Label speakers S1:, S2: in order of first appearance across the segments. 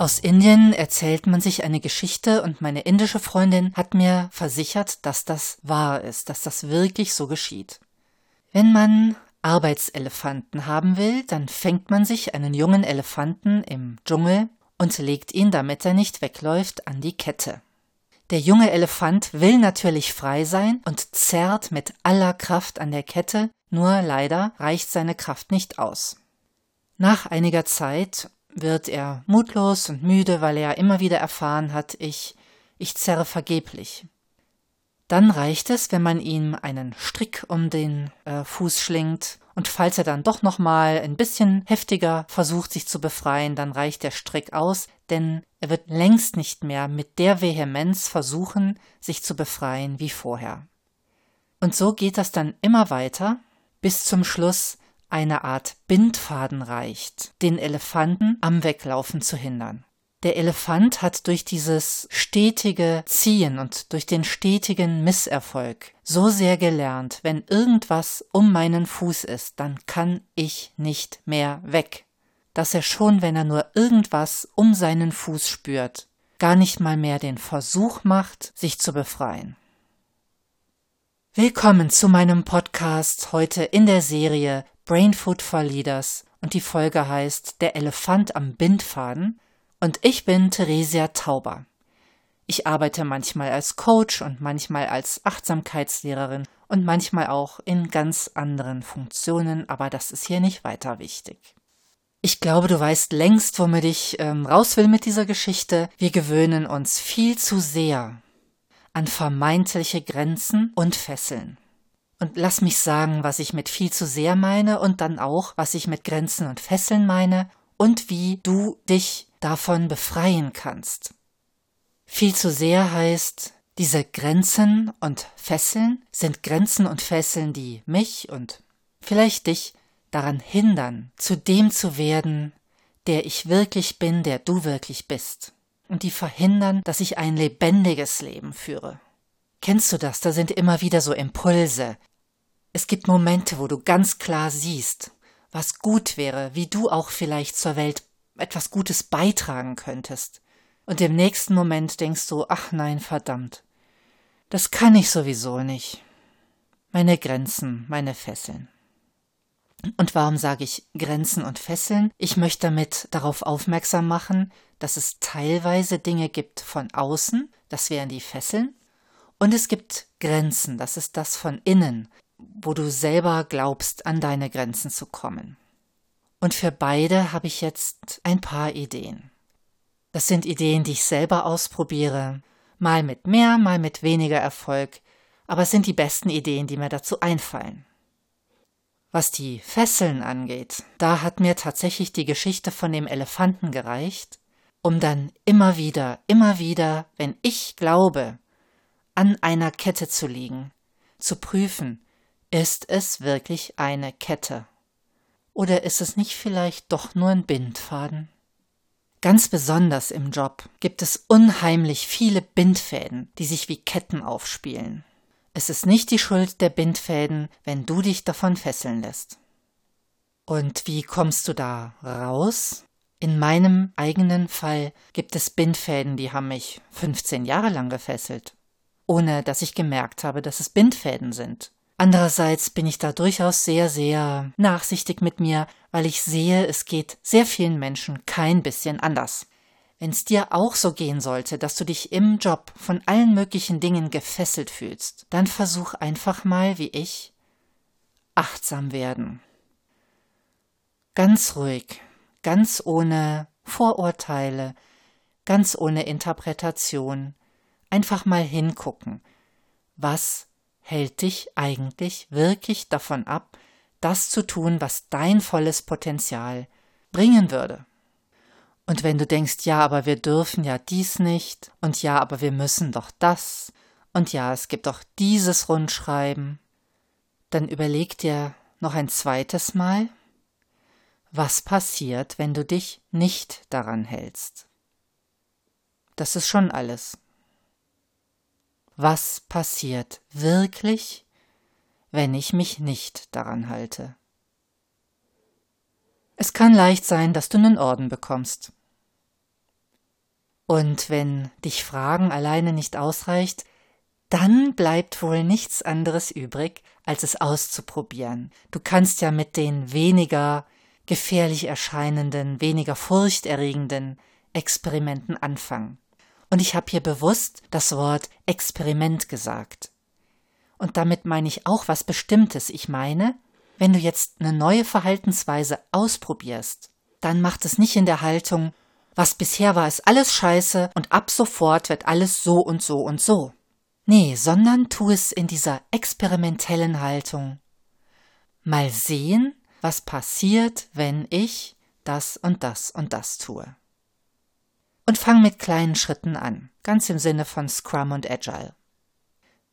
S1: Aus Indien erzählt man sich eine Geschichte und meine indische Freundin hat mir versichert, dass das wahr ist, dass das wirklich so geschieht. Wenn man Arbeitselefanten haben will, dann fängt man sich einen jungen Elefanten im Dschungel und legt ihn, damit er nicht wegläuft, an die Kette. Der junge Elefant will natürlich frei sein und zerrt mit aller Kraft an der Kette, nur leider reicht seine Kraft nicht aus. Nach einiger Zeit wird er mutlos und müde, weil er immer wieder erfahren hat, ich, ich zerre vergeblich. Dann reicht es, wenn man ihm einen Strick um den äh, Fuß schlingt und falls er dann doch noch mal ein bisschen heftiger versucht, sich zu befreien, dann reicht der Strick aus, denn er wird längst nicht mehr mit der Vehemenz versuchen, sich zu befreien wie vorher. Und so geht das dann immer weiter, bis zum Schluss eine Art Bindfaden reicht, den Elefanten am Weglaufen zu hindern. Der Elefant hat durch dieses stetige Ziehen und durch den stetigen Misserfolg so sehr gelernt, wenn irgendwas um meinen Fuß ist, dann kann ich nicht mehr weg, dass er schon, wenn er nur irgendwas um seinen Fuß spürt, gar nicht mal mehr den Versuch macht, sich zu befreien. Willkommen zu meinem Podcast heute in der Serie Brain Food for Leaders und die Folge heißt Der Elefant am Bindfaden und ich bin Theresia Tauber. Ich arbeite manchmal als Coach und manchmal als Achtsamkeitslehrerin und manchmal auch in ganz anderen Funktionen, aber das ist hier nicht weiter wichtig. Ich glaube, du weißt längst, womit ich ähm, raus will mit dieser Geschichte. Wir gewöhnen uns viel zu sehr an vermeintliche Grenzen und Fesseln. Und lass mich sagen, was ich mit viel zu sehr meine und dann auch, was ich mit Grenzen und Fesseln meine und wie du dich davon befreien kannst. Viel zu sehr heißt, diese Grenzen und Fesseln sind Grenzen und Fesseln, die mich und vielleicht dich daran hindern, zu dem zu werden, der ich wirklich bin, der du wirklich bist, und die verhindern, dass ich ein lebendiges Leben führe. Kennst du das? Da sind immer wieder so Impulse. Es gibt Momente, wo du ganz klar siehst, was gut wäre, wie du auch vielleicht zur Welt etwas Gutes beitragen könntest. Und im nächsten Moment denkst du, ach nein, verdammt. Das kann ich sowieso nicht. Meine Grenzen, meine Fesseln. Und warum sage ich Grenzen und Fesseln? Ich möchte damit darauf aufmerksam machen, dass es teilweise Dinge gibt von außen, das wären die Fesseln, und es gibt Grenzen, das ist das von innen, wo du selber glaubst, an deine Grenzen zu kommen. Und für beide habe ich jetzt ein paar Ideen. Das sind Ideen, die ich selber ausprobiere, mal mit mehr, mal mit weniger Erfolg, aber es sind die besten Ideen, die mir dazu einfallen. Was die Fesseln angeht, da hat mir tatsächlich die Geschichte von dem Elefanten gereicht, um dann immer wieder, immer wieder, wenn ich glaube, an einer Kette zu liegen, zu prüfen, ist es wirklich eine Kette oder ist es nicht vielleicht doch nur ein Bindfaden? Ganz besonders im Job gibt es unheimlich viele Bindfäden, die sich wie Ketten aufspielen. Es ist nicht die Schuld der Bindfäden, wenn du dich davon fesseln lässt. Und wie kommst du da raus? In meinem eigenen Fall gibt es Bindfäden, die haben mich 15 Jahre lang gefesselt, ohne dass ich gemerkt habe, dass es Bindfäden sind. Andererseits bin ich da durchaus sehr, sehr nachsichtig mit mir, weil ich sehe, es geht sehr vielen Menschen kein bisschen anders. Wenn es dir auch so gehen sollte, dass du dich im Job von allen möglichen Dingen gefesselt fühlst, dann versuch einfach mal, wie ich, achtsam werden. Ganz ruhig, ganz ohne Vorurteile, ganz ohne Interpretation, einfach mal hingucken. Was hält dich eigentlich wirklich davon ab, das zu tun, was dein volles Potenzial bringen würde. Und wenn du denkst, ja, aber wir dürfen ja dies nicht, und ja, aber wir müssen doch das, und ja, es gibt doch dieses Rundschreiben, dann überleg dir noch ein zweites Mal, was passiert, wenn du dich nicht daran hältst. Das ist schon alles was passiert wirklich, wenn ich mich nicht daran halte. Es kann leicht sein, dass du einen Orden bekommst. Und wenn dich Fragen alleine nicht ausreicht, dann bleibt wohl nichts anderes übrig, als es auszuprobieren. Du kannst ja mit den weniger gefährlich erscheinenden, weniger furchterregenden Experimenten anfangen. Und ich habe hier bewusst das Wort Experiment gesagt. Und damit meine ich auch was Bestimmtes. Ich meine, wenn du jetzt eine neue Verhaltensweise ausprobierst, dann macht es nicht in der Haltung, was bisher war, ist alles scheiße und ab sofort wird alles so und so und so. Nee, sondern tu es in dieser experimentellen Haltung. Mal sehen, was passiert, wenn ich das und das und das tue. Und fang mit kleinen Schritten an, ganz im Sinne von Scrum und Agile.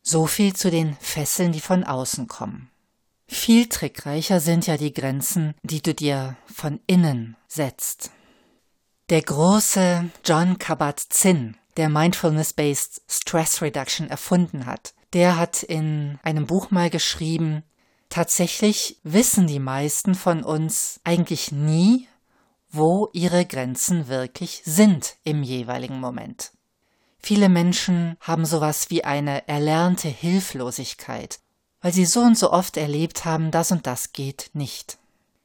S1: So viel zu den Fesseln, die von außen kommen. Viel trickreicher sind ja die Grenzen, die du dir von innen setzt. Der große John Kabat-Zinn, der Mindfulness-Based Stress Reduction erfunden hat, der hat in einem Buch mal geschrieben, tatsächlich wissen die meisten von uns eigentlich nie, wo ihre Grenzen wirklich sind im jeweiligen Moment. Viele Menschen haben sowas wie eine erlernte Hilflosigkeit, weil sie so und so oft erlebt haben, das und das geht nicht.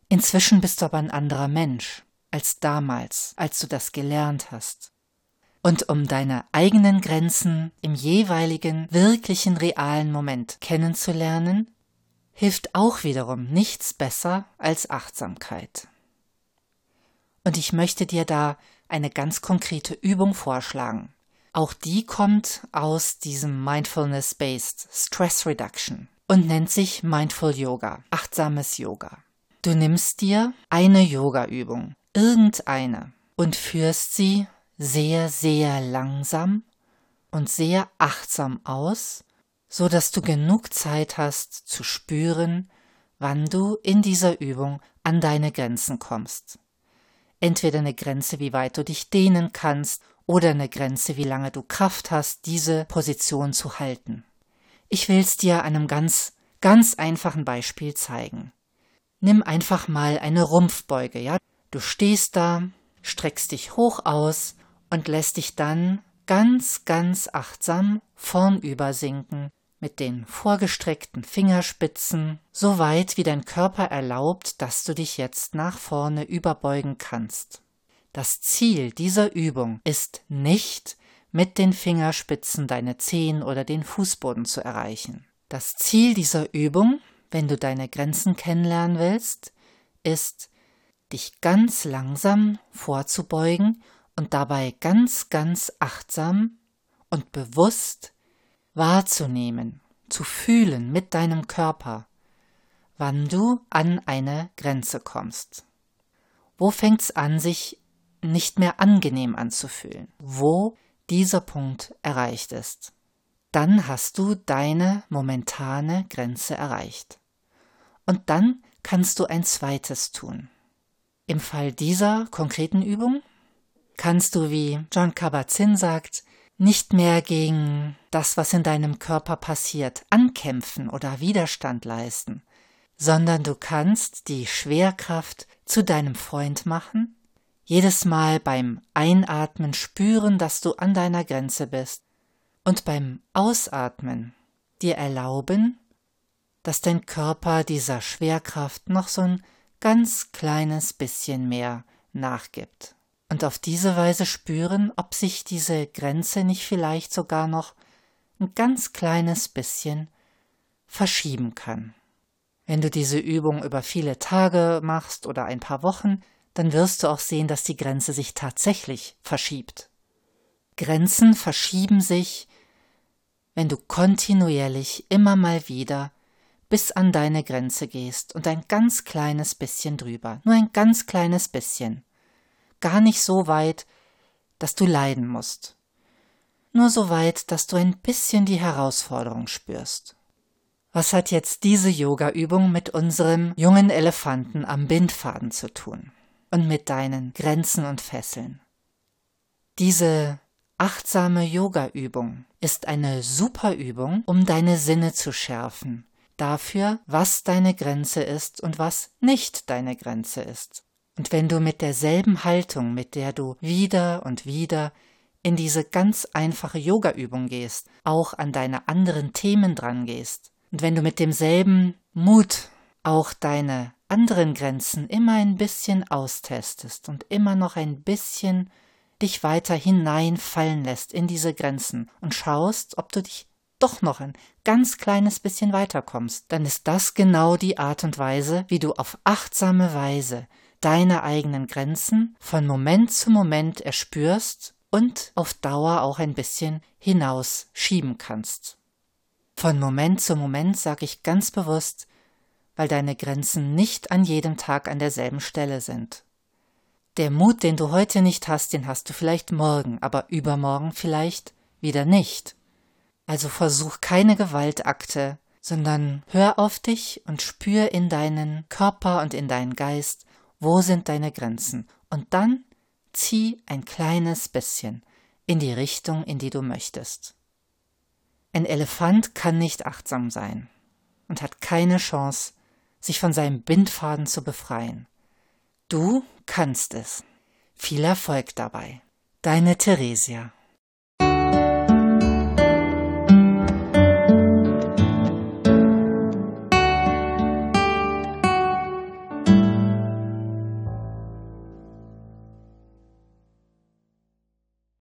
S1: Inzwischen bist du aber ein anderer Mensch als damals, als du das gelernt hast. Und um deine eigenen Grenzen im jeweiligen, wirklichen, realen Moment kennenzulernen, hilft auch wiederum nichts besser als Achtsamkeit. Und ich möchte dir da eine ganz konkrete Übung vorschlagen. Auch die kommt aus diesem Mindfulness-Based Stress Reduction und nennt sich Mindful Yoga, achtsames Yoga. Du nimmst dir eine Yoga-Übung, irgendeine, und führst sie sehr, sehr langsam und sehr achtsam aus, so dass du genug Zeit hast zu spüren, wann du in dieser Übung an deine Grenzen kommst. Entweder eine Grenze, wie weit du dich dehnen kannst oder eine Grenze, wie lange du Kraft hast, diese Position zu halten. Ich will's dir an einem ganz, ganz einfachen Beispiel zeigen. Nimm einfach mal eine Rumpfbeuge, ja? Du stehst da, streckst dich hoch aus und lässt dich dann ganz, ganz achtsam vornüber sinken, mit den vorgestreckten Fingerspitzen, so weit wie dein Körper erlaubt, dass du dich jetzt nach vorne überbeugen kannst. Das Ziel dieser Übung ist nicht, mit den Fingerspitzen deine Zehen oder den Fußboden zu erreichen. Das Ziel dieser Übung, wenn du deine Grenzen kennenlernen willst, ist, dich ganz langsam vorzubeugen und dabei ganz, ganz achtsam und bewusst wahrzunehmen, zu fühlen mit deinem Körper, wann du an eine Grenze kommst. Wo fängt's an, sich nicht mehr angenehm anzufühlen, wo dieser Punkt erreicht ist. Dann hast du deine momentane Grenze erreicht. Und dann kannst du ein zweites tun. Im Fall dieser konkreten Übung kannst du, wie John Kabat-Zinn sagt, nicht mehr gegen das, was in deinem Körper passiert, ankämpfen oder Widerstand leisten, sondern du kannst die Schwerkraft zu deinem Freund machen jedes Mal beim Einatmen spüren, dass du an deiner Grenze bist und beim Ausatmen dir erlauben, dass dein Körper dieser Schwerkraft noch so ein ganz kleines bisschen mehr nachgibt. Und auf diese Weise spüren, ob sich diese Grenze nicht vielleicht sogar noch ein ganz kleines bisschen verschieben kann. Wenn du diese Übung über viele Tage machst oder ein paar Wochen, dann wirst du auch sehen, dass die Grenze sich tatsächlich verschiebt. Grenzen verschieben sich, wenn du kontinuierlich immer mal wieder bis an deine Grenze gehst und ein ganz kleines bisschen drüber, nur ein ganz kleines bisschen, gar nicht so weit, dass du leiden musst, nur so weit, dass du ein bisschen die Herausforderung spürst. Was hat jetzt diese Yoga-Übung mit unserem jungen Elefanten am Bindfaden zu tun? und mit deinen Grenzen und Fesseln. Diese achtsame Yoga-Übung ist eine super Übung, um deine Sinne zu schärfen, dafür, was deine Grenze ist und was nicht deine Grenze ist. Und wenn du mit derselben Haltung, mit der du wieder und wieder in diese ganz einfache Yoga-Übung gehst, auch an deine anderen Themen dran gehst. Und wenn du mit demselben Mut auch deine anderen Grenzen immer ein bisschen austestest und immer noch ein bisschen dich weiter hineinfallen lässt in diese Grenzen und schaust, ob du dich doch noch ein ganz kleines bisschen weiterkommst, dann ist das genau die Art und Weise, wie du auf achtsame Weise deine eigenen Grenzen von Moment zu Moment erspürst und auf Dauer auch ein bisschen hinausschieben kannst. Von Moment zu Moment sage ich ganz bewusst, weil deine Grenzen nicht an jedem Tag an derselben Stelle sind. Der Mut, den du heute nicht hast, den hast du vielleicht morgen, aber übermorgen vielleicht wieder nicht. Also versuch keine Gewaltakte, sondern hör auf dich und spür in deinen Körper und in deinen Geist, wo sind deine Grenzen, und dann zieh ein kleines bisschen in die Richtung, in die du möchtest. Ein Elefant kann nicht achtsam sein und hat keine Chance, sich von seinem Bindfaden zu befreien. Du kannst es. Viel Erfolg dabei. Deine Theresia.